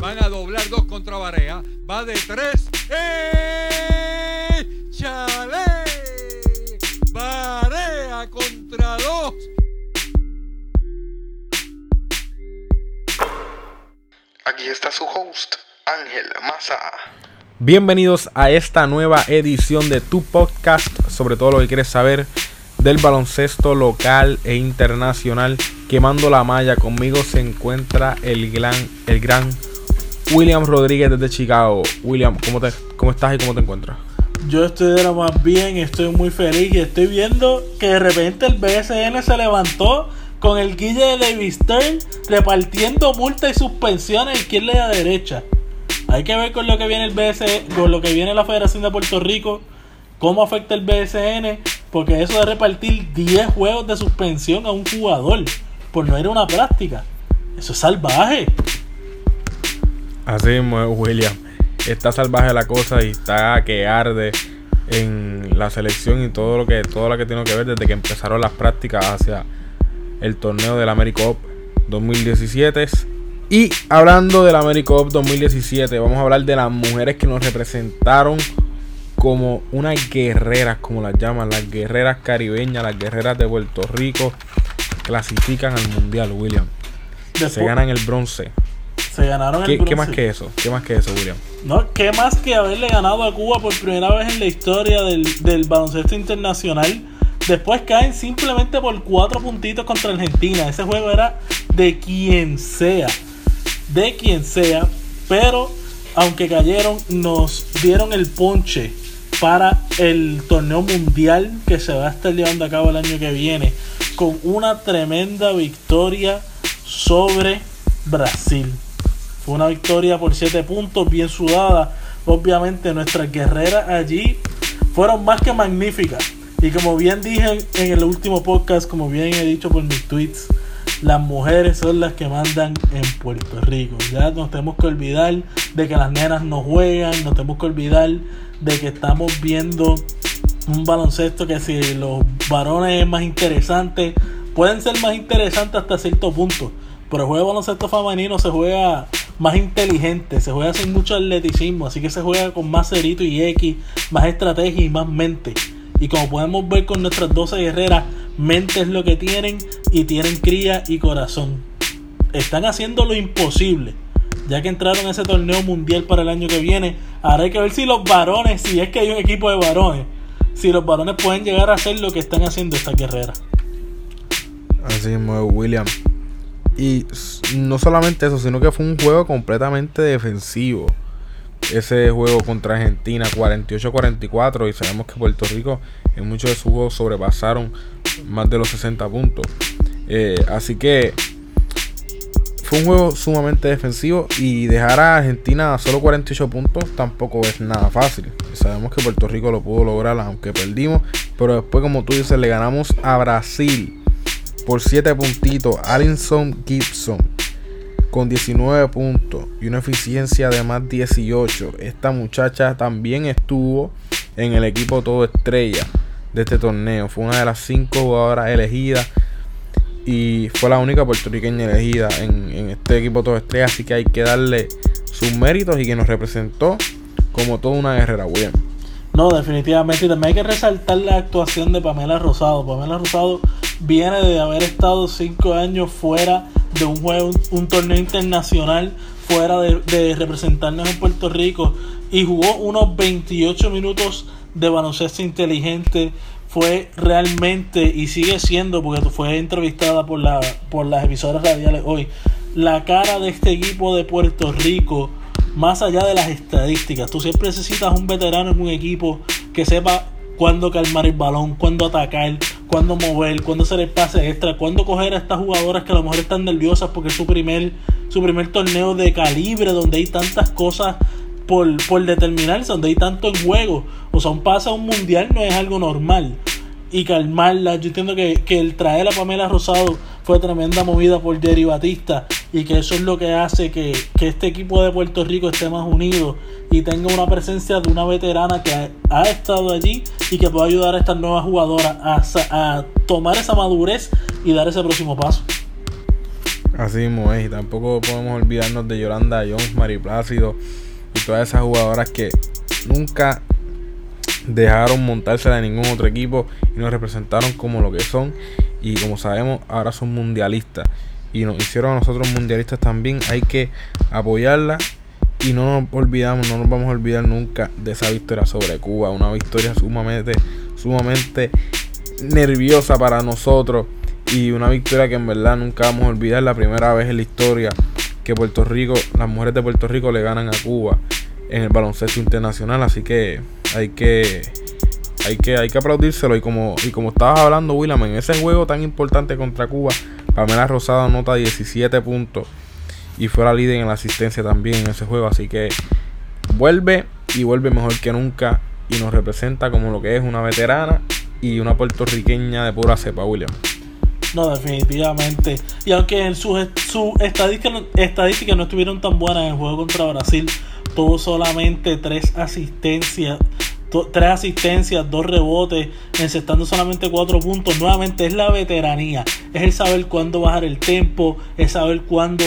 Van a doblar dos contra Barea. Va de tres. ¡Eh! ¡Chale! Barea contra dos. Aquí está su host, Ángel Maza. Bienvenidos a esta nueva edición de tu podcast sobre todo lo que quieres saber del baloncesto local e internacional. Quemando la malla, conmigo se encuentra el gran, el gran William Rodríguez desde Chicago. William, ¿cómo, te, ¿cómo estás y cómo te encuentras? Yo estoy de lo más bien, estoy muy feliz y estoy viendo que de repente el BSN se levantó con el guille de David Stern repartiendo multas y suspensiones izquierda y a derecha. Hay que ver con lo que viene el BSN, con lo que viene la Federación de Puerto Rico, cómo afecta el BSN, porque eso de repartir 10 juegos de suspensión a un jugador por no ir a una práctica, eso es salvaje. Así mismo es, William. Está salvaje la cosa y está que arde en la selección y todo lo que todo lo que tiene que ver desde que empezaron las prácticas hacia el torneo del AmeriCup 2017. Y hablando del AmeriCup 2017, vamos a hablar de las mujeres que nos representaron como unas guerreras, como las llaman, las guerreras caribeñas, las guerreras de Puerto Rico, clasifican al Mundial, William. Se ganan el bronce. Se ganaron el ¿Qué, más que eso? ¿Qué más que eso, William? No, ¿qué más que haberle ganado a Cuba por primera vez en la historia del, del baloncesto internacional? Después caen simplemente por cuatro puntitos contra Argentina. Ese juego era de quien sea. De quien sea. Pero, aunque cayeron, nos dieron el ponche para el torneo mundial que se va a estar llevando a cabo el año que viene. Con una tremenda victoria sobre Brasil. Una victoria por 7 puntos, bien sudada. Obviamente nuestras guerreras allí fueron más que magníficas. Y como bien dije en el último podcast, como bien he dicho por mis tweets, las mujeres son las que mandan en Puerto Rico. Ya nos tenemos que olvidar de que las nenas no juegan, nos tenemos que olvidar de que estamos viendo un baloncesto que si los varones es más interesante, pueden ser más interesantes hasta cierto punto. Pero el juego de baloncesto femenino se juega más inteligente, se juega sin mucho atleticismo, así que se juega con más cerito y X, más estrategia y más mente. Y como podemos ver con nuestras 12 guerreras, mente es lo que tienen y tienen cría y corazón. Están haciendo lo imposible, ya que entraron a ese torneo mundial para el año que viene. Ahora hay que ver si los varones, si es que hay un equipo de varones, si los varones pueden llegar a hacer lo que están haciendo estas guerreras. Así es, William. Y no solamente eso, sino que fue un juego completamente defensivo. Ese juego contra Argentina, 48-44. Y sabemos que Puerto Rico en muchos de sus juegos sobrepasaron más de los 60 puntos. Eh, así que fue un juego sumamente defensivo. Y dejar a Argentina a solo 48 puntos tampoco es nada fácil. Sabemos que Puerto Rico lo pudo lograr, aunque perdimos. Pero después, como tú dices, le ganamos a Brasil por 7 puntitos. Alinson Gibson con 19 puntos y una eficiencia de más 18. Esta muchacha también estuvo en el equipo todo estrella de este torneo. Fue una de las 5 jugadoras elegidas y fue la única puertorriqueña elegida en, en este equipo todo estrella. Así que hay que darle sus méritos y que nos representó como toda una guerrera. William. No, definitivamente. Y también hay que resaltar la actuación de Pamela Rosado. Pamela Rosado viene de haber estado cinco años fuera de un juego, un, torneo internacional, fuera de, representarnos en Puerto Rico y jugó unos 28 minutos de baloncesto inteligente. Fue realmente y sigue siendo, porque fue entrevistada por, por las emisoras radiales hoy, la cara de este equipo de Puerto Rico más allá de las estadísticas. Tú siempre necesitas un veterano en un equipo que sepa cuándo calmar el balón, cuándo atacar, cuándo mover, cuándo hacer el pase extra, cuándo coger a estas jugadoras que a lo mejor están nerviosas porque es su primer, su primer torneo de calibre donde hay tantas cosas por, por determinarse, donde hay tanto en juego. O sea, un pase a un mundial no es algo normal. Y calmarla, yo entiendo que, que el traer a Pamela Rosado fue tremenda movida por Jerry Batista y que eso es lo que hace que, que este equipo de Puerto Rico esté más unido y tenga una presencia de una veterana que ha, estado allí y que pueda ayudar a estas nuevas jugadoras a, a tomar esa madurez y dar ese próximo paso. Así mismo es, y tampoco podemos olvidarnos de Yolanda Jones, Mari Plácido y todas esas jugadoras que nunca dejaron montársela a ningún otro equipo y nos representaron como lo que son y como sabemos ahora son mundialistas. Y nos hicieron a nosotros mundialistas también. Hay que apoyarla y no nos olvidamos no nos vamos a olvidar nunca de esa victoria sobre Cuba. Una victoria sumamente sumamente nerviosa para nosotros y una victoria que en verdad nunca vamos a olvidar. La primera vez en la historia que Puerto Rico, las mujeres de Puerto Rico le ganan a Cuba en el baloncesto internacional, así que hay que hay que hay que aplaudírselo y como y como estabas hablando William en ese juego tan importante contra Cuba, Pamela Rosado anota 17 puntos y fue la líder en la asistencia también en ese juego, así que vuelve y vuelve mejor que nunca y nos representa como lo que es una veterana y una puertorriqueña de pura cepa, William. No, definitivamente. Y aunque en sus su estadísticas estadísticas no estuvieron tan buenas en el juego contra Brasil, tuvo solamente tres asistencias. Tres asistencias, dos rebotes, encestando solamente cuatro puntos. Nuevamente es la veteranía. Es el saber cuándo bajar el tempo, es saber cuándo,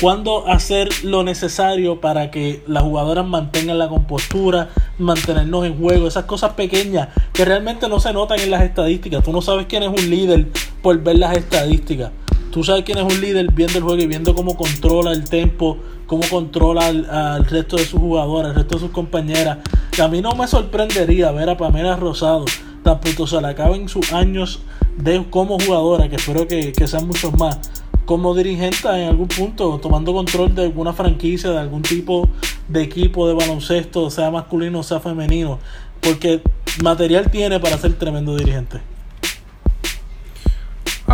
cuándo hacer lo necesario para que las jugadoras mantengan la compostura, mantenernos en juego. Esas cosas pequeñas que realmente no se notan en las estadísticas. Tú no sabes quién es un líder por ver las estadísticas. Tú sabes quién es un líder viendo el juego y viendo cómo controla el tempo, cómo controla al, resto de sus jugadores, al resto de sus compañeras. A mí no me sorprendería ver a Pamela Rosado tan pronto se le acaben sus años de como jugadora, que espero que, que sean muchos más, como dirigente en algún punto, tomando control de alguna franquicia, de algún tipo de equipo de baloncesto, sea masculino o sea femenino, porque material tiene para ser tremendo dirigente.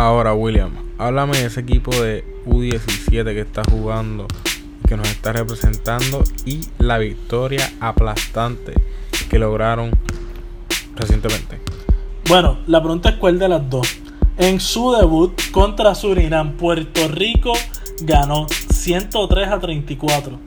Ahora, William, háblame de ese equipo de U17 que está jugando, que nos está representando y la victoria aplastante que lograron recientemente. Bueno, la pregunta es cuál de las dos. En su debut contra Surinam, Puerto Rico ganó 103 a 34.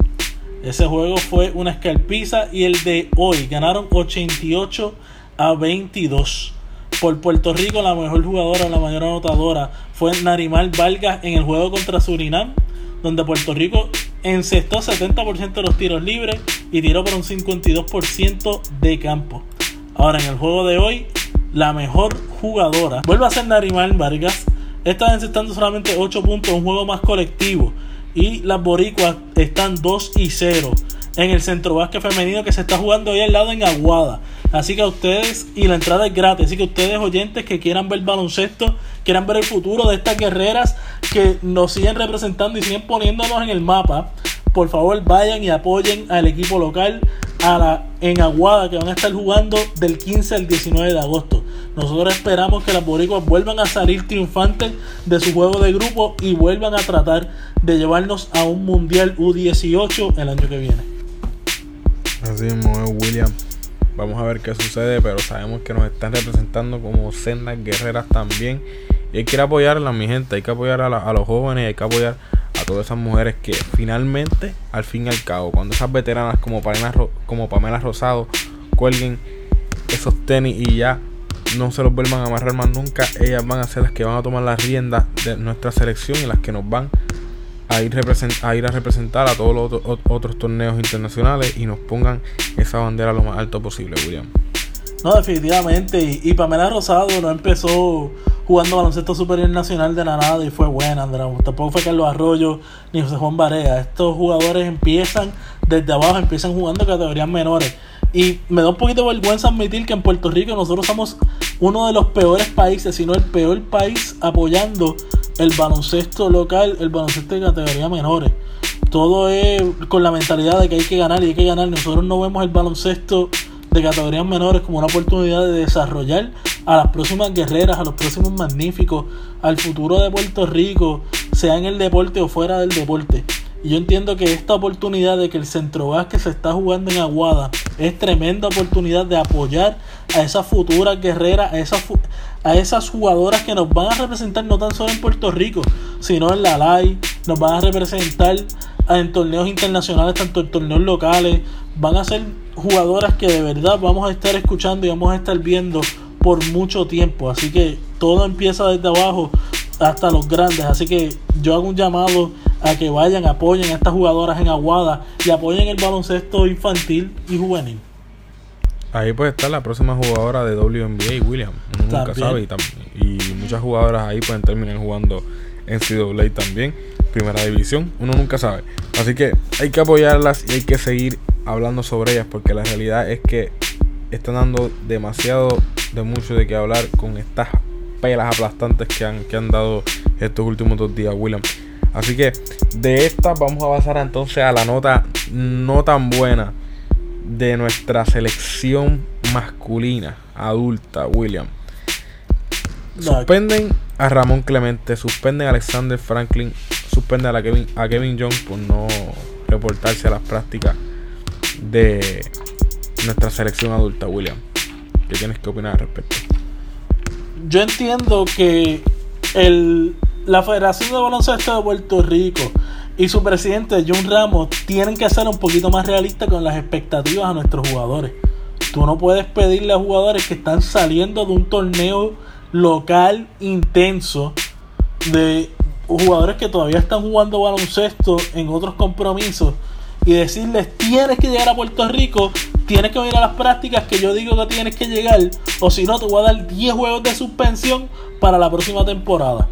Ese juego fue una escalpiza y el de hoy ganaron 88 a 22. Por Puerto Rico la mejor jugadora, la mayor anotadora fue Narimar Vargas en el juego contra Surinam, donde Puerto Rico encestó 70% de los tiros libres y tiró por un 52% de campo. Ahora en el juego de hoy, la mejor jugadora vuelve a ser Narimar Vargas. Vez encestando solamente 8 puntos, un juego más colectivo. Y las boricuas están 2 y 0 en el centro básquet femenino que se está jugando ahí al lado en Aguada. Así que a ustedes, y la entrada es gratis, así que ustedes oyentes que quieran ver baloncesto, quieran ver el futuro de estas guerreras que nos siguen representando y siguen poniéndonos en el mapa, por favor vayan y apoyen al equipo local a la, en Aguada que van a estar jugando del 15 al 19 de agosto. Nosotros esperamos que las boricuas vuelvan a salir triunfantes de su juego de grupo y vuelvan a tratar de llevarnos a un Mundial U18 el año que viene. Así mismo es, William. Vamos a ver qué sucede, pero sabemos que nos están representando como sendas guerreras también. Y hay que ir a apoyarlas, mi gente. Hay que apoyar a, la- a los jóvenes, hay que apoyar a todas esas mujeres que finalmente, al fin y al cabo, cuando esas veteranas como Pamela, como Pamela Rosado cuelguen esos tenis y ya no se los vuelvan a amarrar más nunca, ellas van a ser las que van a tomar las riendas de nuestra selección y las que nos van a ir, represent- a ir a representar a todos los otro- ot- otros torneos internacionales y nos pongan esa bandera lo más alto posible, William. No, definitivamente. Y, y Pamela Rosado no empezó jugando baloncesto superior nacional de la nada y fue buena, Andrés. Tampoco fue Carlos Arroyo ni José Juan Barea. Estos jugadores empiezan desde abajo, empiezan jugando categorías menores. Y me da un poquito de vergüenza admitir que en Puerto Rico nosotros somos uno de los peores países, si no el peor país apoyando el baloncesto local, el baloncesto de categoría menores. Todo es con la mentalidad de que hay que ganar y hay que ganar. Nosotros no vemos el baloncesto de categorías menores como una oportunidad de desarrollar a las próximas guerreras, a los próximos magníficos, al futuro de Puerto Rico, sea en el deporte o fuera del deporte. Y yo entiendo que esta oportunidad de que el centro que se está jugando en Aguada es tremenda oportunidad de apoyar a esas futuras guerreras, a esas, a esas jugadoras que nos van a representar no tan solo en Puerto Rico, sino en la LAI, nos van a representar en torneos internacionales, tanto en torneos locales. Van a ser jugadoras que de verdad vamos a estar escuchando y vamos a estar viendo por mucho tiempo. Así que todo empieza desde abajo hasta los grandes. Así que yo hago un llamado a que vayan, apoyen a estas jugadoras en Aguada y apoyen el baloncesto infantil y juvenil. Ahí puede estar la próxima jugadora de WNBA, William. nunca sabe. Y, y, muchas jugadoras ahí pueden terminar jugando en CWA también. Primera división. Uno nunca sabe. Así que hay que apoyarlas y hay que seguir hablando sobre ellas. Porque la realidad es que están dando demasiado de mucho de qué hablar con estas pelas aplastantes que han, que han dado estos últimos dos días, William. Así que de esta vamos a pasar entonces a la nota no tan buena de nuestra selección masculina adulta, William. Suspenden a Ramón Clemente, suspenden a Alexander Franklin, suspenden a Kevin, a Kevin Jones por no reportarse a las prácticas de nuestra selección adulta, William. ¿Qué tienes que opinar al respecto? Yo entiendo que el, la Federación de Baloncesto de Puerto Rico y su presidente John Ramos tienen que ser un poquito más realistas con las expectativas a nuestros jugadores. Tú no puedes pedirle a jugadores que están saliendo de un torneo local intenso de jugadores que todavía están jugando baloncesto en otros compromisos y decirles tienes que llegar a Puerto Rico, tienes que venir a las prácticas que yo digo que tienes que llegar o si no te voy a dar 10 juegos de suspensión para la próxima temporada.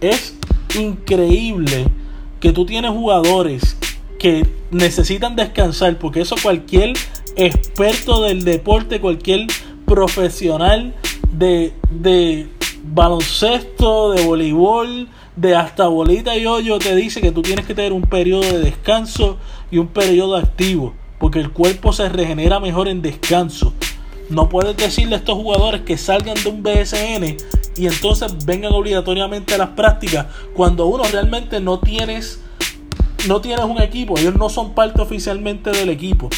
Es increíble que tú tienes jugadores que necesitan descansar, porque eso cualquier experto del deporte, cualquier profesional de, de baloncesto, de voleibol, de hasta bolita y hoyo, te dice que tú tienes que tener un periodo de descanso y un periodo activo, porque el cuerpo se regenera mejor en descanso. No puedes decirle a estos jugadores que salgan de un BSN y entonces vengan obligatoriamente a las prácticas cuando uno realmente no tienes no tienes un equipo, ellos no son parte oficialmente del equipo.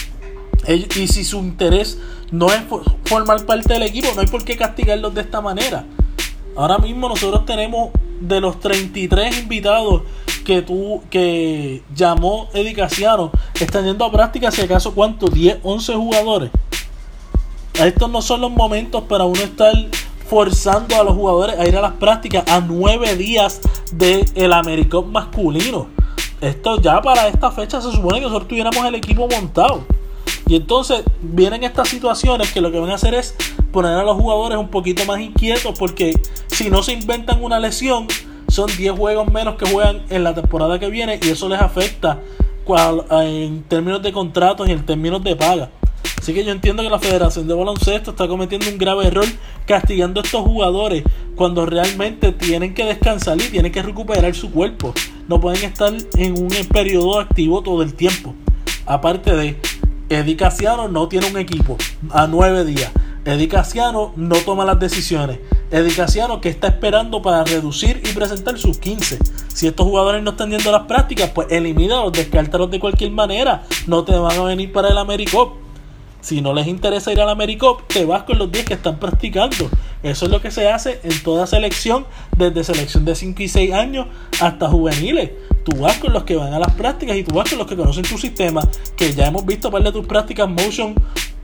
Y si su interés no es formar parte del equipo, no hay por qué castigarlos de esta manera. Ahora mismo nosotros tenemos de los 33 invitados que tú que llamó Edicaciano, están yendo a práctica si acaso cuántos 10, 11 jugadores. Estos no son los momentos para uno estar forzando a los jugadores a ir a las prácticas a nueve días del el Americop masculino. Esto ya para esta fecha se supone que nosotros tuviéramos el equipo montado. Y entonces vienen estas situaciones que lo que van a hacer es poner a los jugadores un poquito más inquietos porque si no se inventan una lesión, son 10 juegos menos que juegan en la temporada que viene y eso les afecta en términos de contratos y en términos de paga. Así que yo entiendo que la Federación de Baloncesto está cometiendo un grave error castigando a estos jugadores cuando realmente tienen que descansar y tienen que recuperar su cuerpo. No pueden estar en un periodo activo todo el tiempo. Aparte de, Eddie Casiano no tiene un equipo a nueve días. Eddie Casiano no toma las decisiones. Eddie Casiano que está esperando para reducir y presentar sus 15. Si estos jugadores no están yendo a las prácticas, pues elimínalos, descártalos de cualquier manera. No te van a venir para el AmeriCop. Si no les interesa ir al AmeriCop, te vas con los 10 que están practicando. Eso es lo que se hace en toda selección, desde selección de 5 y 6 años hasta juveniles. Tú vas con los que van a las prácticas y tú vas con los que conocen tu sistema, que ya hemos visto par de tus prácticas motion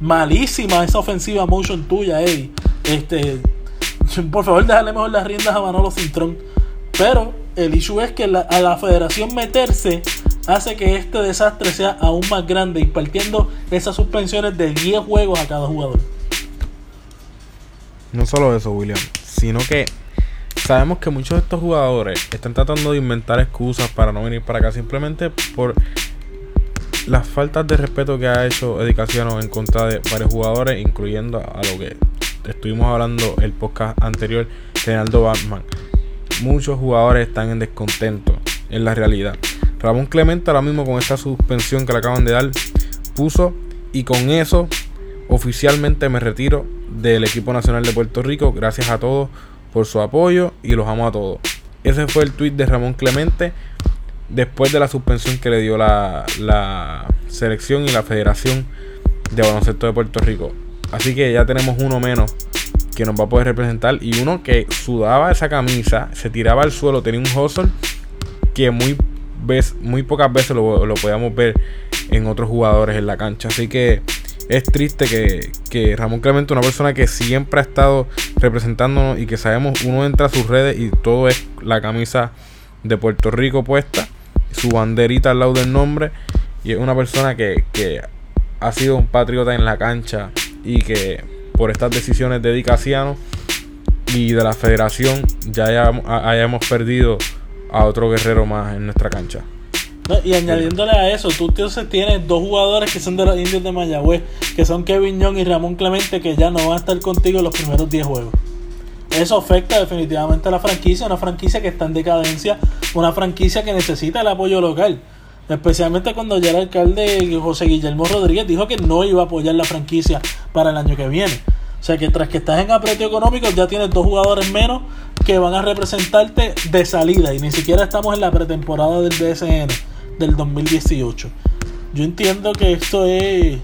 malísima esa ofensiva motion tuya, Eddie. Este, por favor, déjale mejor las riendas a Manolo Cintrón. Pero el issue es que a la federación meterse hace que este desastre sea aún más grande, impartiendo esas suspensiones de 10 juegos a cada jugador. No solo eso, William, sino que sabemos que muchos de estos jugadores están tratando de inventar excusas para no venir para acá simplemente por las faltas de respeto que ha hecho Edicaciano en contra de varios jugadores, incluyendo a lo que estuvimos hablando el podcast anterior, Reinaldo Batman. Muchos jugadores están en descontento, en la realidad. Ramón Clemente ahora mismo con esta suspensión que le acaban de dar puso y con eso oficialmente me retiro del equipo nacional de Puerto Rico. Gracias a todos por su apoyo y los amo a todos. Ese fue el tweet de Ramón Clemente después de la suspensión que le dio la, la selección y la Federación de Baloncesto de Puerto Rico. Así que ya tenemos uno menos que nos va a poder representar y uno que sudaba esa camisa, se tiraba al suelo, tenía un hustle que muy, vez, muy pocas veces lo, lo podíamos ver en otros jugadores en la cancha. Así que es triste que, que, Ramón Clemente, una persona que siempre ha estado representándonos y que sabemos, uno entra a sus redes y todo es la camisa de Puerto Rico puesta, su banderita al lado del nombre, y es una persona que, que ha sido un patriota en la cancha y que por estas decisiones de Dicasiano y de la federación ya hayamos perdido a otro guerrero más en nuestra cancha y añadiéndole a eso, tú entonces tienes dos jugadores que son de los indios de Mayagüez, que son Kevin Young y Ramón Clemente, que ya no van a estar contigo en los primeros 10 juegos. Eso afecta definitivamente a la franquicia, una franquicia que está en decadencia, una franquicia que necesita el apoyo local. Especialmente cuando ya el alcalde José Guillermo Rodríguez dijo que no iba a apoyar la franquicia para el año que viene. O sea que tras que estás en aprieto económico ya tienes dos jugadores menos que van a representarte de salida y ni siquiera estamos en la pretemporada del BSN del 2018. Yo entiendo que esto es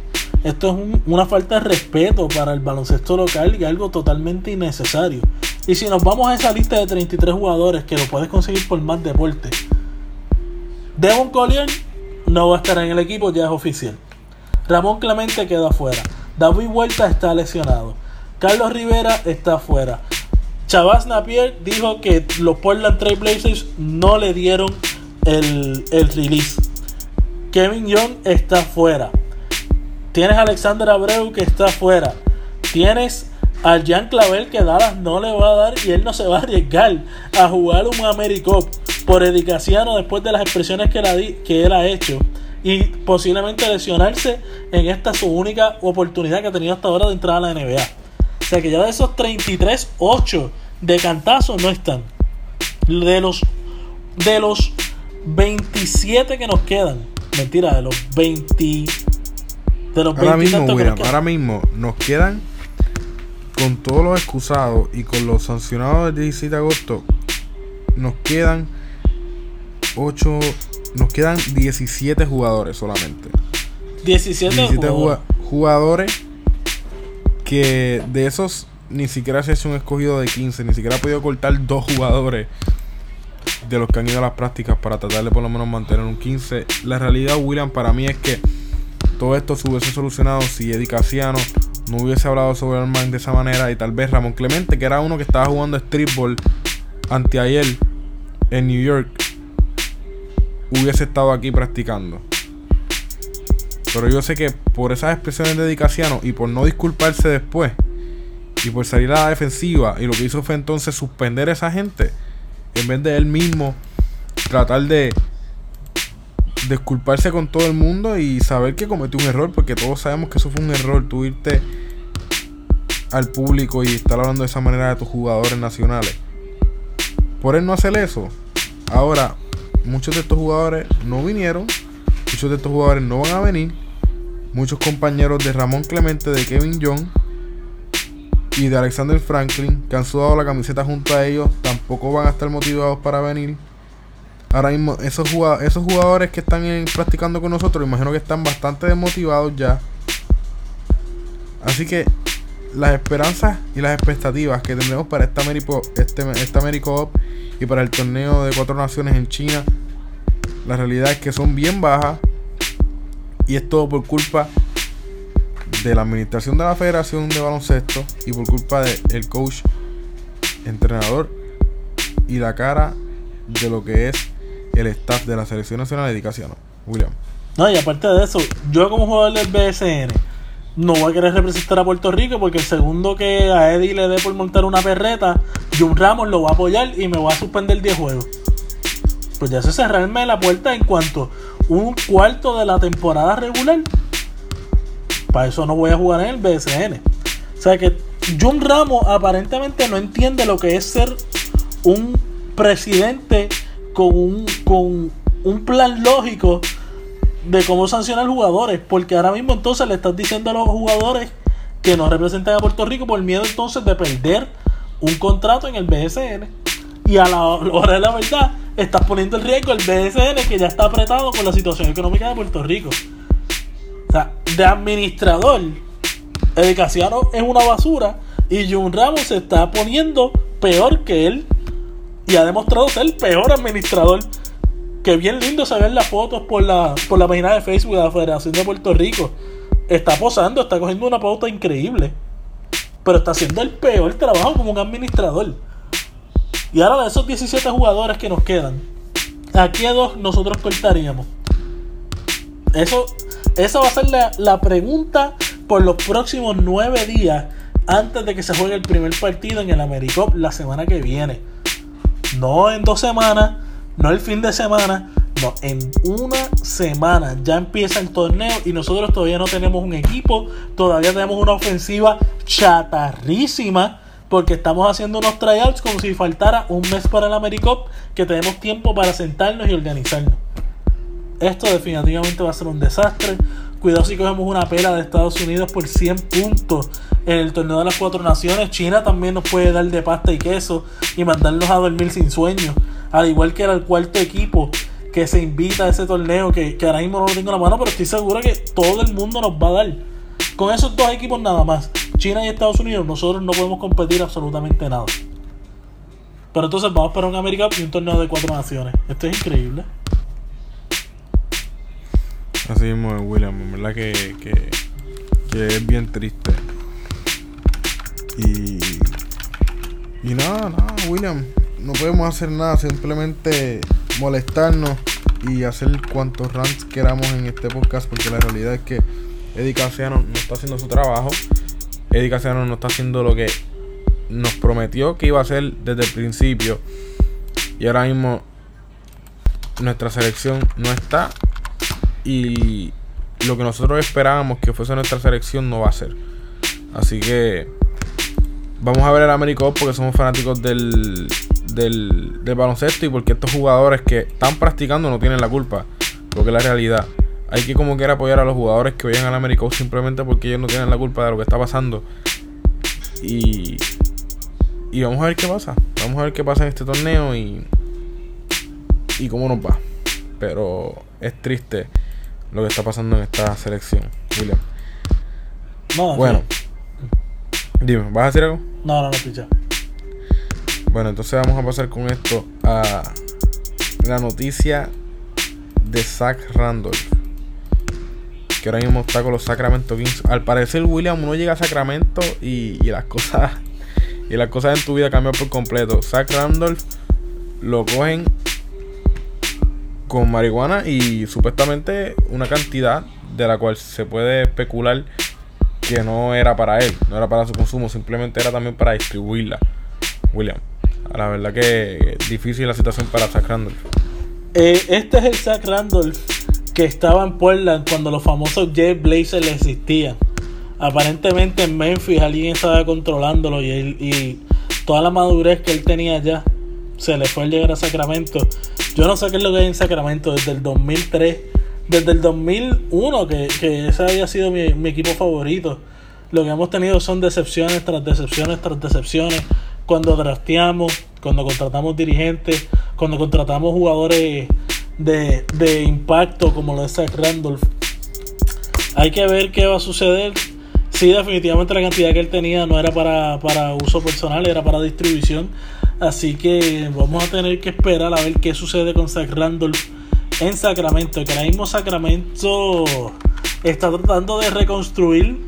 esto es una falta de respeto para el baloncesto local y algo totalmente innecesario. Y si nos vamos a esa lista de 33 jugadores que lo puedes conseguir por más deporte, Devon Collier no va a estar en el equipo, ya es oficial. Ramón Clemente queda afuera. David Huerta está lesionado. Carlos Rivera está afuera. Chavaz Napier dijo que los Portland Trail Blazers no le dieron el, release. Kevin Young está fuera. Tienes a Alexander Abreu que está fuera. Tienes a Jean Clavel que Dallas no le va a dar y él no se va a arriesgar a jugar un AmeriCup por Edicaciano después de las expresiones que, que él ha hecho y posiblemente lesionarse en esta su única oportunidad que ha tenido hasta ahora de entrar a la NBA. O sea que ya de esos 33, 8 de cantazo no están. De los de los 27 que nos quedan. Mentira, de los 20. De los ahora mismo, ahora mismo nos quedan con todos los excusados y con los sancionados del 17 de agosto. Nos quedan 8. Nos quedan 17 jugadores solamente. 17, jugadores. Que de esos ni siquiera se ha hecho un escogido de 15, ni siquiera ha podido cortar dos jugadores de los que han ido a las prácticas para tratar de por lo menos mantener un 15. La realidad, William, para mí es que todo esto se hubiese solucionado si Eddie Casiano no hubiese hablado sobre el man de esa manera y tal vez Ramón Clemente, que era uno que estaba jugando streetball anteayer en New York, hubiese estado aquí practicando. Pero yo sé que por esas expresiones de Casiano y por no disculparse después y por salir a la defensiva y lo que hizo fue entonces suspender a esa gente en vez de él mismo tratar de disculparse con todo el mundo y saber que cometió un error, porque todos sabemos que eso fue un error, tú irte al público y estar hablando de esa manera de tus jugadores nacionales. Por él no hacer eso, ahora muchos de estos jugadores no vinieron, muchos de estos jugadores no van a venir, muchos compañeros de Ramón Clemente, de Kevin Young, y de Alexander Franklin, que han sudado la camiseta junto a ellos, tampoco van a estar motivados para venir. Ahora mismo, esos jugadores, esos jugadores que están practicando con nosotros, imagino que están bastante desmotivados ya. Así que las esperanzas y las expectativas que tendremos para esta Americo, este, esta y para el torneo de cuatro naciones en China, la realidad es que son bien bajas. Y es todo por culpa de la administración de la Federación de Baloncesto y por culpa del coach, entrenador y la cara de lo que es el staff de la Selección Nacional de Edicación. William. No, y aparte de eso, yo como jugador del BSN no voy a querer representar a Puerto Rico porque el segundo que a Eddie le dé por montar una perreta, Jun Ramos lo va a apoyar y me va a suspender 10 juegos. Pues ya se cerrarme la puerta en cuanto un cuarto de la temporada regular para eso no voy a jugar en el BSN. O sea que John Ramos aparentemente no entiende lo que es ser un presidente con un, con un plan lógico de cómo sancionar jugadores. Porque ahora mismo entonces le estás diciendo a los jugadores que no representan a Puerto Rico por miedo entonces de perder un contrato en el BSN. Y a la hora de la verdad, estás poniendo en riesgo el BSN que ya está apretado con la situación económica de Puerto Rico. O sea, de administrador, el es una basura y Jun Ramos se está poniendo peor que él y ha demostrado ser el peor administrador. Que bien lindo ven las fotos por la, por la página de Facebook de la Federación de Puerto Rico. Está posando, está cogiendo una pauta increíble. Pero está haciendo el peor trabajo como un administrador. Y ahora de esos 17 jugadores que nos quedan, ¿a qué dos nosotros cortaríamos? Eso, esa va a ser la, pregunta por los próximos 9 días antes de que se juegue el primer partido en el AmeriCup la semana que viene. No en dos semanas, no el fin de semana, no, en una semana ya empieza el torneo y nosotros todavía no tenemos un equipo, todavía tenemos una ofensiva chatarrísima porque estamos haciendo unos tryouts como si faltara un mes para el AmeriCup, que tenemos tiempo para sentarnos y organizarnos. Esto definitivamente va a ser un desastre. Cuidado si cogemos una pela de Estados Unidos por 100 puntos en el torneo de las cuatro naciones. China también nos puede dar de pasta y queso y mandarnos a dormir sin sueño. Al igual que era el cuarto equipo que se invita a ese torneo, que, que ahora mismo no lo tengo en la mano, pero estoy seguro que todo el mundo nos va a dar. Con esos dos equipos nada más, China y Estados Unidos, nosotros no podemos competir absolutamente nada. Pero entonces vamos para un América y un torneo de cuatro naciones. Esto es increíble. Así mismo es, William, en verdad que, que, que es bien triste. Y. Y nada, nada, William. No podemos hacer nada, simplemente molestarnos y hacer cuantos rants queramos en este podcast, porque la realidad es que Eddie Casiano no está haciendo su trabajo. Eddie Casiano no está haciendo lo que nos prometió que iba a hacer desde el principio. Y ahora mismo nuestra selección no está. Y lo que nosotros esperábamos que fuese nuestra selección no va a ser. Así que vamos a ver el Américo porque somos fanáticos del, del, del, baloncesto y porque estos jugadores que están practicando no tienen la culpa. Porque es la realidad. Hay que como quiera apoyar a los jugadores que vayan al Américo simplemente porque ellos no tienen la culpa de lo que está pasando. Y, y vamos a ver qué pasa. Vamos a ver qué pasa en este torneo y, y cómo nos va. Pero es triste lo que está pasando en esta selección, William. No, Bueno, dime, ¿vas a decir algo? No, no, no, picha. Bueno, entonces vamos a pasar con esto a la noticia de Zach Randolph. Que ahora mismo está con los Sacramento Kings. Al parecer, William no llega a Sacramento y, las cosas. Y las cosas en tu vida cambian por completo. Zach Randolph lo cogen con marihuana y supuestamente una cantidad de la cual se puede especular que no era para él, no era para su consumo, simplemente era también para distribuirla. William, la verdad que difícil la situación para Zach Randolph. Eh, este es el Zach Randolph que estaba en Portland cuando los famosos Jet Blazers existían. Aparentemente en Memphis alguien estaba controlándolo y, él, y toda la madurez que él tenía ya se le fue al llegar a Sacramento. Yo no sé qué es lo que hay en Sacramento desde el 2003, desde el 2001, que, que ese había sido mi, mi, equipo favorito. Lo que hemos tenido son decepciones tras decepciones tras decepciones. Cuando drafteamos, cuando contratamos dirigentes, cuando contratamos jugadores de, de impacto como lo de Zach Randolph. Hay que ver qué va a suceder. Sí, definitivamente la cantidad que él tenía no era para, para uso personal, era para distribución. Así que vamos a tener que esperar a ver qué sucede con Zach Randolph en Sacramento. Que ahora mismo Sacramento está tratando de reconstruir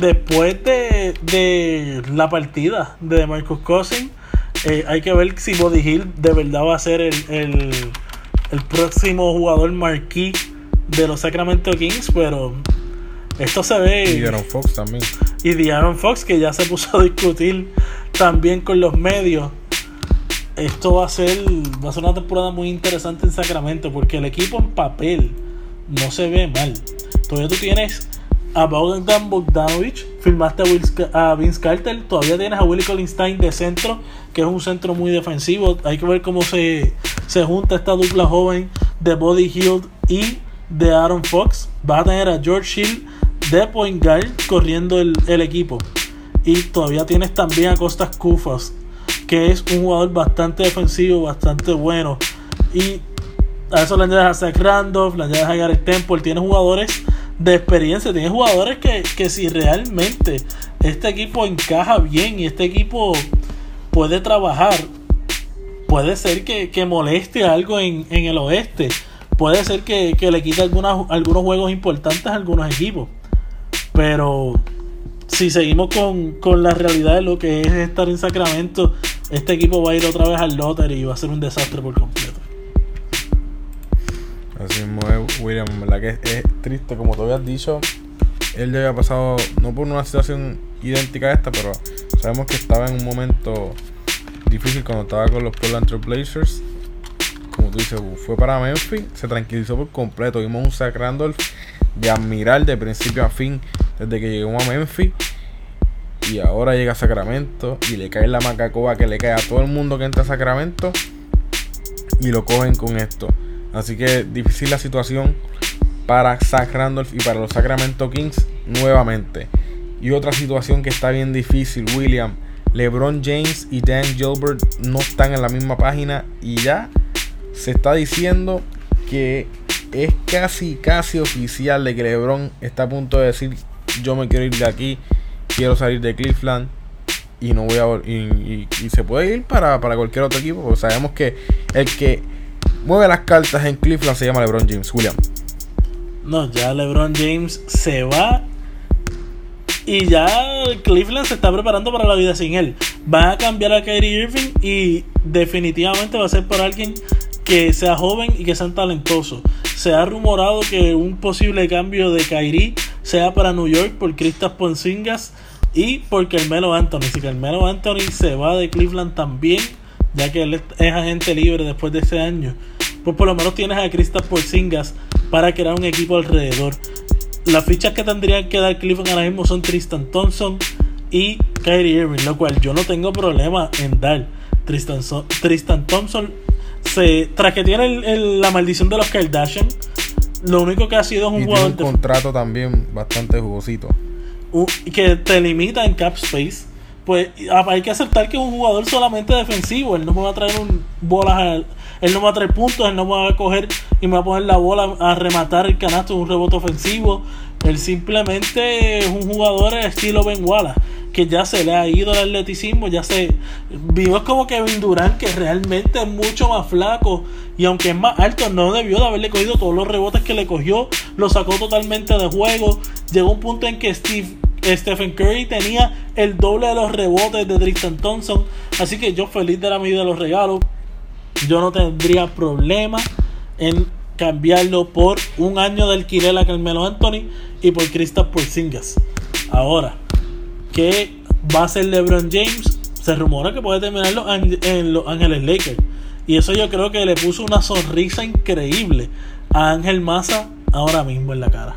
después de, de la partida de Marcus Cousins. Eh, hay que ver si Body Hill de verdad va a ser el, el, el próximo jugador marquee de los Sacramento Kings. Pero esto se ve. Y Aaron Fox también. Y de Aaron Fox, que ya se puso a discutir también con los medios. Esto va a ser va a ser una temporada muy interesante en Sacramento porque el equipo en papel no se ve mal. Todavía tú tienes a Bogdan Bogdanovich, firmaste a, Will, a, Vince Carter, todavía tienes a Willie Collinstein de centro, que es un centro muy defensivo. Hay que ver cómo se, se junta esta dupla joven de Body Hill y de Aaron Fox. Vas a tener a George Hill de point guard corriendo el, el equipo. Y todavía tienes también a Costas Kufas, que es un jugador bastante defensivo, bastante bueno. Y a eso le añades a Zach Randolph, le añades a Gareth Temple. Tiene jugadores de experiencia, tiene jugadores que, que si realmente este equipo encaja bien y este equipo puede trabajar, puede ser que, que moleste algo en, en, el oeste. Puede ser que, que le quite algunas, algunos juegos importantes a algunos equipos. Pero si seguimos con, con, la realidad de lo que es estar en Sacramento, este equipo va a ir otra vez al lottery y va a ser un desastre por completo. Así es, William, verdad que es, triste, como tú habías dicho, él ya había pasado, no por una situación idéntica a esta, pero sabemos que estaba en un momento difícil cuando estaba con los Portland Trail Blazers. Como tú dices, fue para Memphis, se tranquilizó por completo. Vimos un Zach Randolph de admirar de principio a fin desde que llegó a Memphis. Y ahora llega a Sacramento y le cae la macacoba que le cae a todo el mundo que entra a Sacramento. Y lo cogen con esto. Así que difícil la situación para Zach Randolph y para los Sacramento Kings nuevamente. Y otra situación que está bien difícil, William. LeBron James y Dan Gilbert no están en la misma página y ya se está diciendo que es casi casi oficial de que LeBron está a punto de decir yo me quiero ir de aquí, quiero salir de Cleveland y no voy a y, se puede ir para, para cualquier otro equipo, porque sabemos que el que mueve las cartas en Cleveland se llama LeBron James, William. No, ya LeBron James se va y ya Cleveland se está preparando para la vida sin él. Va a cambiar a Kyrie Irving y definitivamente va a ser por alguien que sea joven y que sea talentoso. Se ha rumorado que un posible cambio de Kyrie sea para New York por Kristaps Ponzingas y por Carmelo Anthony. Si Carmelo Anthony se va de Cleveland también, ya que él es agente libre después de ese año pues por lo menos tienes a Kristaps Porzingis para crear un equipo alrededor. Las fichas que tendrían que dar Cleveland ahora mismo son Tristan Thompson y Kyrie Irving, lo cual yo no tengo problema en dar. Tristan, Tristan Thompson, se, tras que tiene la maldición de los Kardashian, lo único que ha sido es un jugador. un contrato también bastante jugosito. que te limita en cap space. Pues hay que aceptar que es un jugador solamente defensivo. Él no me va a traer un bolas él no va a traer puntos, él no va a coger y me va a poner la bola a rematar el canasto de un rebote ofensivo. Él simplemente es un jugador estilo Ben Wallace, que ya se le ha ido el atleticismo, ya se vivo como Kevin Durant, que realmente es mucho más flaco y aunque es más alto, no debió de haberle cogido todos los rebotes que le cogió, lo sacó totalmente de juego. Llegó un punto en que Steve Stephen Curry tenía el doble de los rebotes de Tristan Thompson. Así que yo feliz de la medida de los regalos yo no tendría problema en cambiarlo por un año de alquiler a Carmelo Anthony y por Kristaps Porzingis. Ahora, ¿qué va a hacer LeBron James? Se rumora que puede terminar en Los Ángeles Lakers. Y eso yo creo que le puso una sonrisa increíble a Ángel Maza ahora mismo en la cara.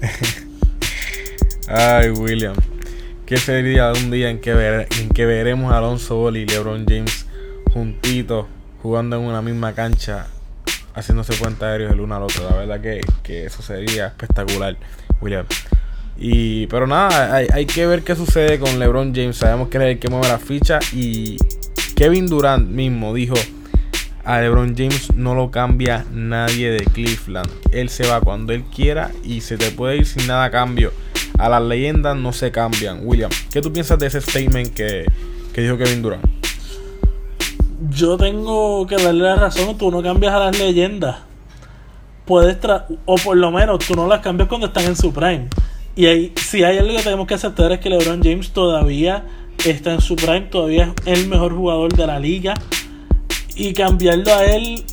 Ay, William. ¿Qué sería un día en que, en que veremos a Alonso Ball y LeBron James juntitos, jugando en una misma cancha, haciéndose cuenta aéreos el uno al otro. La verdad que, eso sería espectacular, William. Y, pero nada, hay, que ver qué sucede con LeBron James. Sabemos que es el que mueve la ficha. Y Kevin Durant mismo dijo: A LeBron James no lo cambia nadie de Cleveland. Él se va cuando él quiera y se te puede ir sin nada a cambio. A las leyendas no se cambian. William, ¿qué tú piensas de ese statement que, que dijo Kevin Durant? Yo tengo que darle la razón, tú no cambias a las leyendas. Puedes o por lo menos tú no las cambias cuando están en su prime. Y ahí, si hay algo que tenemos que aceptar es que LeBron James todavía está en su prime, todavía es el mejor jugador de la liga. Y cambiarlo a él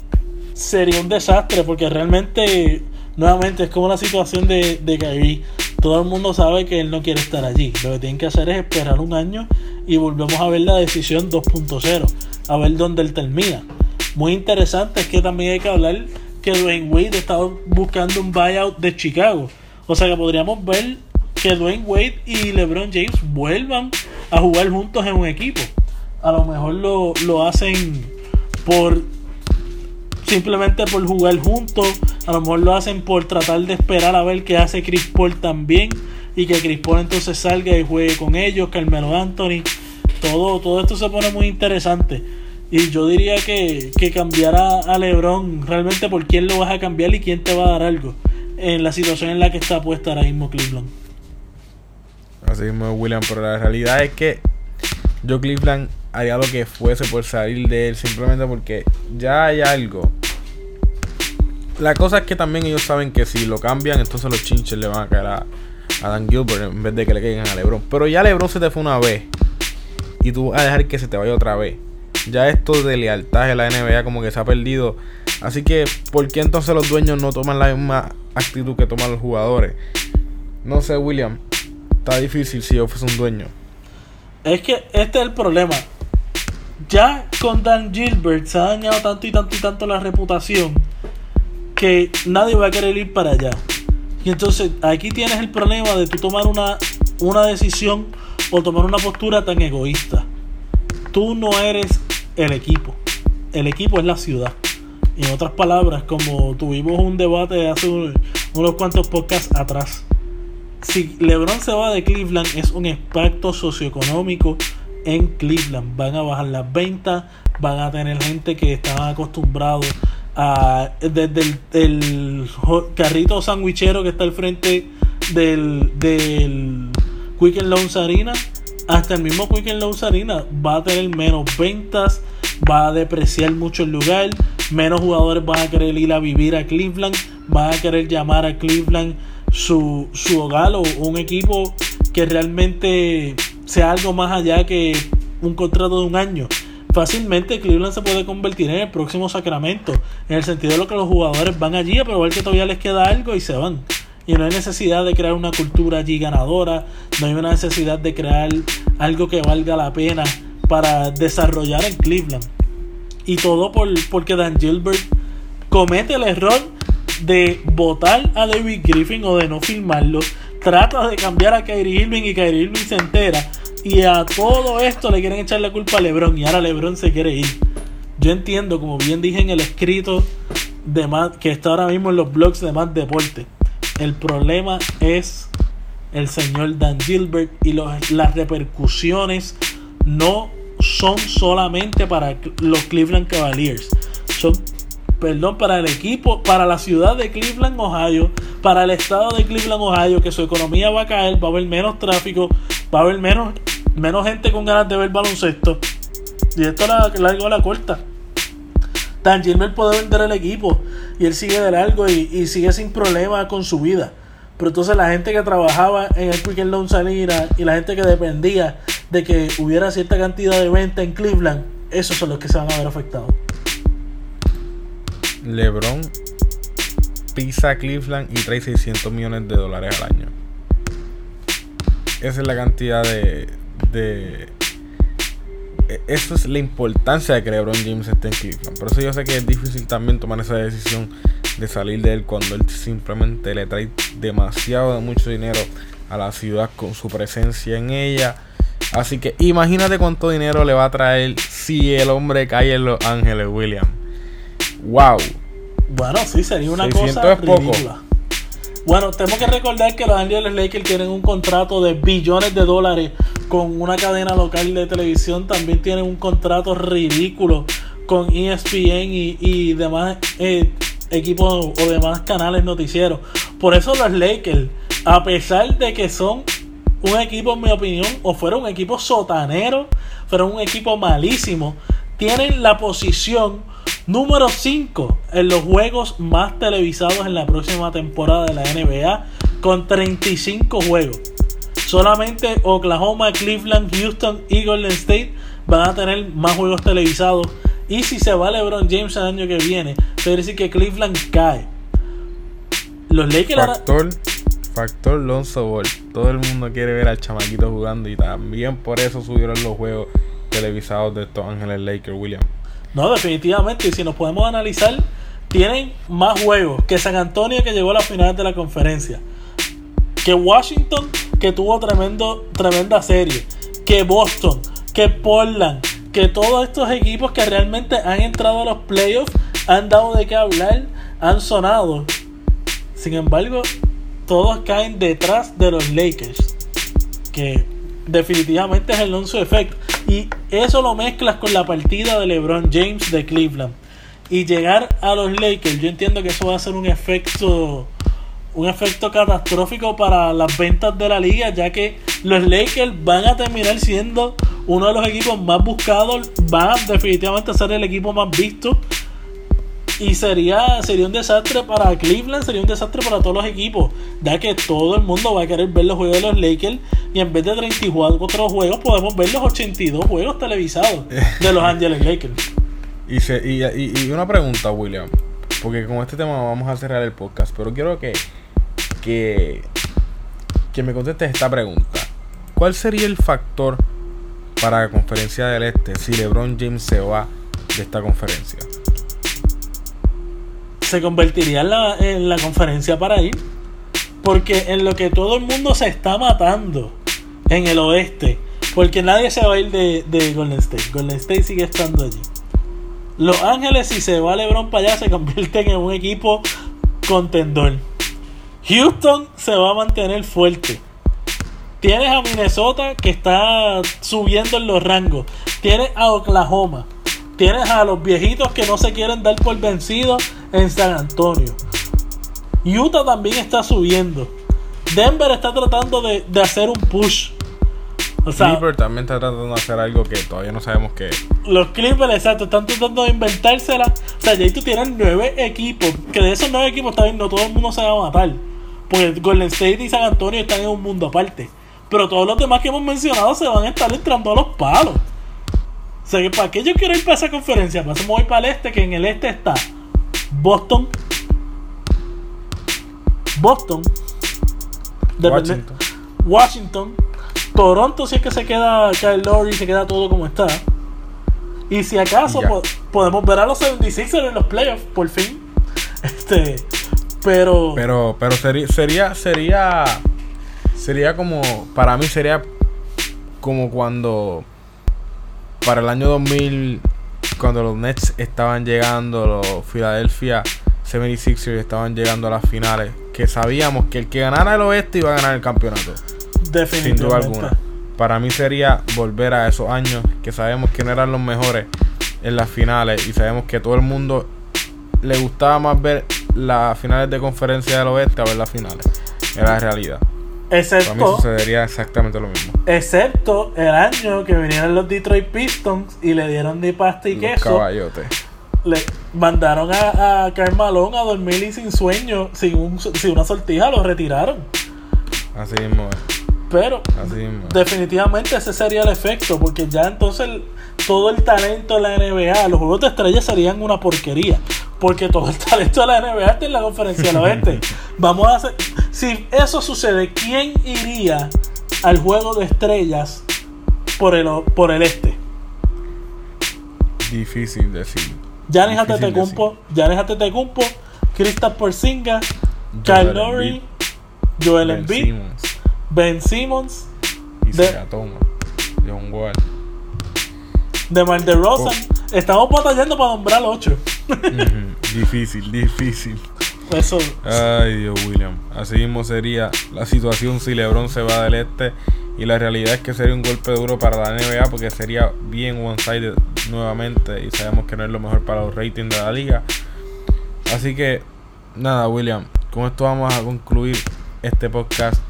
sería un desastre porque realmente, nuevamente, es como la situación de, de Kyrie. Todo el mundo sabe que él no quiere estar allí. Lo que tienen que hacer es esperar un año y volvemos a ver la decisión 2.0 a ver dónde él termina. Muy interesante es que también hay que hablar que Dwayne Wade estaba buscando un buyout de Chicago. O sea que podríamos ver que Dwayne Wade y LeBron James vuelvan a jugar juntos en un equipo. A lo mejor lo, lo hacen por simplemente por jugar juntos. A lo mejor lo hacen por tratar de esperar a ver qué hace Chris Paul también. Y que Chris Paul entonces salga y juegue con ellos. Carmelo Anthony todo, todo esto se pone muy interesante. Y yo diría que, que cambiar a, LeBron, realmente por quién lo vas a cambiar y quién te va a dar algo en la situación en la que está puesta ahora mismo Cleveland. Así mismo William, pero la realidad es que yo Cleveland haría lo que fuese por salir de él simplemente porque ya hay algo. La cosa es que también ellos saben que si lo cambian, entonces los chinches le van a caer a, Dan Gilbert en vez de que le caigan a LeBron. Pero ya LeBron se te fue una vez y tú vas a dejar que se te vaya otra vez. Ya esto de lealtad de la NBA como que se ha perdido. Así que, ¿por qué entonces los dueños no toman la misma actitud que toman los jugadores? No sé, William. Está difícil si yo fuese un dueño. Es que este es el problema. Ya con Dan Gilbert se ha dañado tanto y tanto y tanto la reputación que nadie va a querer ir para allá. Y entonces aquí tienes el problema de tú tomar una, una decisión o tomar una postura tan egoísta. Tú no eres el equipo. El equipo es la ciudad. En otras palabras, como tuvimos un debate hace un- unos cuantos podcasts atrás. Si LeBron se va de Cleveland es un impacto socioeconómico en Cleveland. Van a bajar las ventas, van a tener gente que estaban acostumbrados a desde el, el carrito sandwichero que está al frente del, del Quick and Loans Arena hasta el mismo Quick and Loans Arena va a tener menos ventas, va a depreciar mucho el lugar, menos jugadores van a querer ir a vivir a Cleveland, van a querer llamar a Cleveland su, su hogar o un equipo que realmente sea algo más allá que un contrato de un año. Fácilmente Cleveland se puede convertir en el próximo Sacramento, en el sentido de lo que los jugadores van allí a probar que todavía les queda algo y se van. Y no hay necesidad de crear una cultura allí ganadora, no hay una necesidad de crear algo que valga la pena para desarrollar en Cleveland. Y todo por, porque Dan Gilbert comete el error de votar a David Griffin o de no filmarlo. Trata de cambiar a Kyrie Irving y Kyrie Irving se entera. Y a todo esto le quieren echar la culpa a LeBron. Y ahora LeBron se quiere ir. Yo entiendo, como bien dije en el escrito de Matt, que está ahora mismo en los blogs de Más Deporte. El problema es el señor Dan Gilbert y los- las repercusiones no son solamente para los Cleveland Cavaliers. Son, perdón, para el equipo, para la ciudad de Cleveland, Ohio, para el estado de Cleveland, Ohio, que su economía va a caer, va a haber menos tráfico, va a haber menos, menos gente con ganas de ver baloncesto. Y esto la largo la corta. Dan Gilbert puede vender el equipo y él sigue de largo y, sigue sin problema con su vida. Pero entonces la gente que trabajaba en el Quick Loan Arena y la gente que dependía de que hubiera cierta cantidad de venta en Cleveland, esos son los que se van a ver afectados. LeBron pisa Cleveland y trae 600 millones de dólares al año. Esa es la cantidad de. de e- eso es la importancia de que LeBron James esté en Cleveland. Por eso yo sé que es difícil también tomar esa decisión de salir de él cuando él simplemente le trae demasiado de mucho dinero a la ciudad con su presencia en ella. Así que imagínate cuánto dinero le va a traer si el hombre cae en Los Ángeles, William. Wow. Bueno, sí, sería una 600 cosa es poco. ridícula. Bueno, tenemos que recordar que los Angeles Lakers tienen un contrato de billones de dólares con una cadena local de televisión. También tienen un contrato ridículo con ESPN y, y demás eh, equipos o demás canales noticieros. Por eso los Lakers, a pesar de que son un equipo, en mi opinión, o fueron un equipo sotanero, fueron un equipo malísimo, tienen la posición número 5 en los juegos más televisados en la próxima temporada de la NBA, con 35 juegos. Solamente Oklahoma, Cleveland, Houston y Golden State van a tener más juegos televisados. Y si se va LeBron James el año que viene, quiere decir que Cleveland cae. Los Lakers Factor, factor Lonzo Ball. Todo el mundo quiere ver al chamaquito jugando y también por eso subieron los juegos televisados de estos Ángeles Lakers, William. No, definitivamente. Y si nos podemos analizar, tienen más juegos que San Antonio que llegó a las finales de la conferencia. Que Washington que tuvo tremendo, tremenda serie. Que Boston. Que Portland. Que todos estos equipos que realmente han entrado a los playoffs han dado de qué hablar. Han sonado. Sin embargo, todos caen detrás de los Lakers. Que definitivamente es el Lonzo Effect. Y eso lo mezclas con la partida de LeBron James de Cleveland. Y llegar a los Lakers, yo entiendo que eso va a ser un efecto un efecto catastrófico para las ventas de la liga, ya que los Lakers van a terminar siendo uno de los equipos más buscados, van definitivamente a ser el equipo más visto. Y sería, sería un desastre para Cleveland, sería un desastre para todos los equipos, ya que todo el mundo va a querer ver los juegos de los Lakers y en vez de 34 otros juegos podemos ver los 82 juegos televisados de los Angeles Lakers. Y, se, y, y, y una pregunta, William, porque con este tema vamos a cerrar el podcast, pero quiero que que, que me contestes esta pregunta. ¿Cuál sería el factor para la conferencia del Este si LeBron James se va de esta conferencia? Se convertiría en la, en la conferencia para ir. Porque en lo que todo el mundo se está matando en el oeste. Porque nadie se va a ir de, de Golden State. Golden State sigue estando allí. Los Ángeles, si se va LeBron para allá, se convierten en un equipo contendor. Houston se va a mantener fuerte. Tienes a Minnesota que está subiendo en los rangos. Tienes a Oklahoma. Tienes a los viejitos que no se quieren dar por vencidos en San Antonio. Utah también está subiendo. Denver está tratando de, de hacer un push. O sea, Clipper también está tratando de hacer algo que todavía no sabemos qué es. Los Clippers, exacto, están tratando de inventársela. O sea, ya tú tienes nueve equipos. Que de esos nueve equipos también no todo el mundo se va a matar. Porque Golden State y San Antonio están en un mundo aparte. Pero todos los demás que hemos mencionado se van a estar entrando a los palos. O sea, que ¿para qué yo quiero ir para esa conferencia? Pasemos hoy para el este, que en el este está Boston. Boston. Washington. Washington. Toronto, si es que se queda Kyle Lowry, se queda todo como está. Y si acaso po podemos ver a los 76ers en los playoffs, por fin. Este. Pero. Pero, pero sería, sería, sería. Sería como. Para mí sería como cuando. Para el año 2000. Cuando los Nets estaban llegando. Los Philadelphia 76ers estaban llegando a las finales. Que sabíamos que el que ganara el oeste iba a ganar el campeonato. Definitivamente. Sin duda alguna. Para mí sería volver a esos años que sabemos que no eran los mejores en las finales. Y sabemos que todo el mundo le gustaba más ver las finales de conferencia del oeste a ver las finales. Era la realidad. Excepto, Para mí sucedería exactamente lo mismo. excepto el año que vinieron los Detroit Pistons y le dieron de pasta y Los queso. caballotes. Le mandaron a, a Carmalón a dormir y sin sueño, sin, un, sin una sortija, lo retiraron. Así mismo es. Pero Así mismo es. definitivamente ese sería el efecto, porque ya entonces el- todo el talento de la NBA, los juegos de estrellas serían una porquería, porque todo el talento de la NBA está en la conferencia del oeste. Vamos a hacer, si eso sucede, ¿quién iría al juego de estrellas por el, por el este? Difícil decir. Giannis Difícil Antetokounmpo, Giannis Antetokounmpo, Kristaps Porzingis, Joel Kyle Lowry, Embiid, Joel Ben Embiid, Simmons, Ben Simmons, Isaiah Thomas, John Wall. DeMar DeRozan. Oh. Estamos batallando para nombrar 8. Ujú, Difícil, difícil. Eso, Ay, Dios, William. Así mismo sería la situación si LeBron se va del este. Y la realidad es que sería un golpe duro para la NBA porque sería bien one-sided nuevamente. Y sabemos que no es lo mejor para los ratings de la liga. Así que, nada, William. Con esto vamos a concluir este podcast.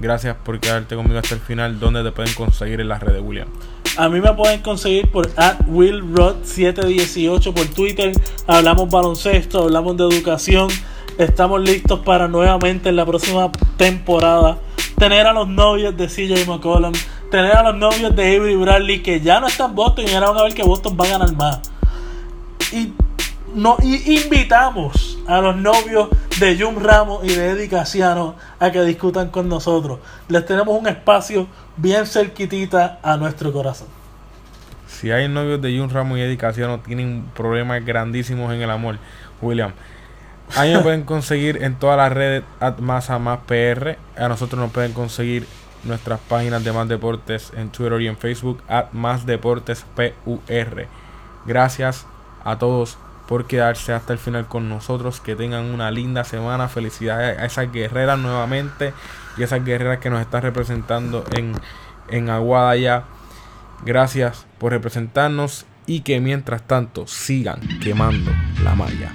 Gracias por quedarte conmigo hasta el final. ¿Dónde te pueden conseguir en las redes, William? a mí me pueden conseguir por WillRod718 por Twitter. Hablamos baloncesto, hablamos de educación. Estamos listos para nuevamente en la próxima temporada tener a los novios de CJ McCollum, tener a los novios de Avery Bradley que ya no están en Boston y ahora van a ver que Boston va a ganar más. Y, no, y invitamos a los novios de Jun Ramos y de Eddie Casiano a que discutan con nosotros. Les tenemos un espacio bien cerquitita a nuestro corazón. Si hay novios de Jun Ramos y Eddie Casiano tienen problemas grandísimos en el amor, William. A mí pueden conseguir en todas las redes at más a más PR. A nosotros nos pueden conseguir nuestras páginas de Más Deportes en Twitter y en Facebook at Más Deportes PUR. Gracias a todos por quedarse hasta el final con nosotros. Que tengan una linda semana. Felicidades a esas guerreras nuevamente y esas guerreras que nos están representando en, en Aguada ya. Gracias por representarnos y que mientras tanto sigan quemando la malla.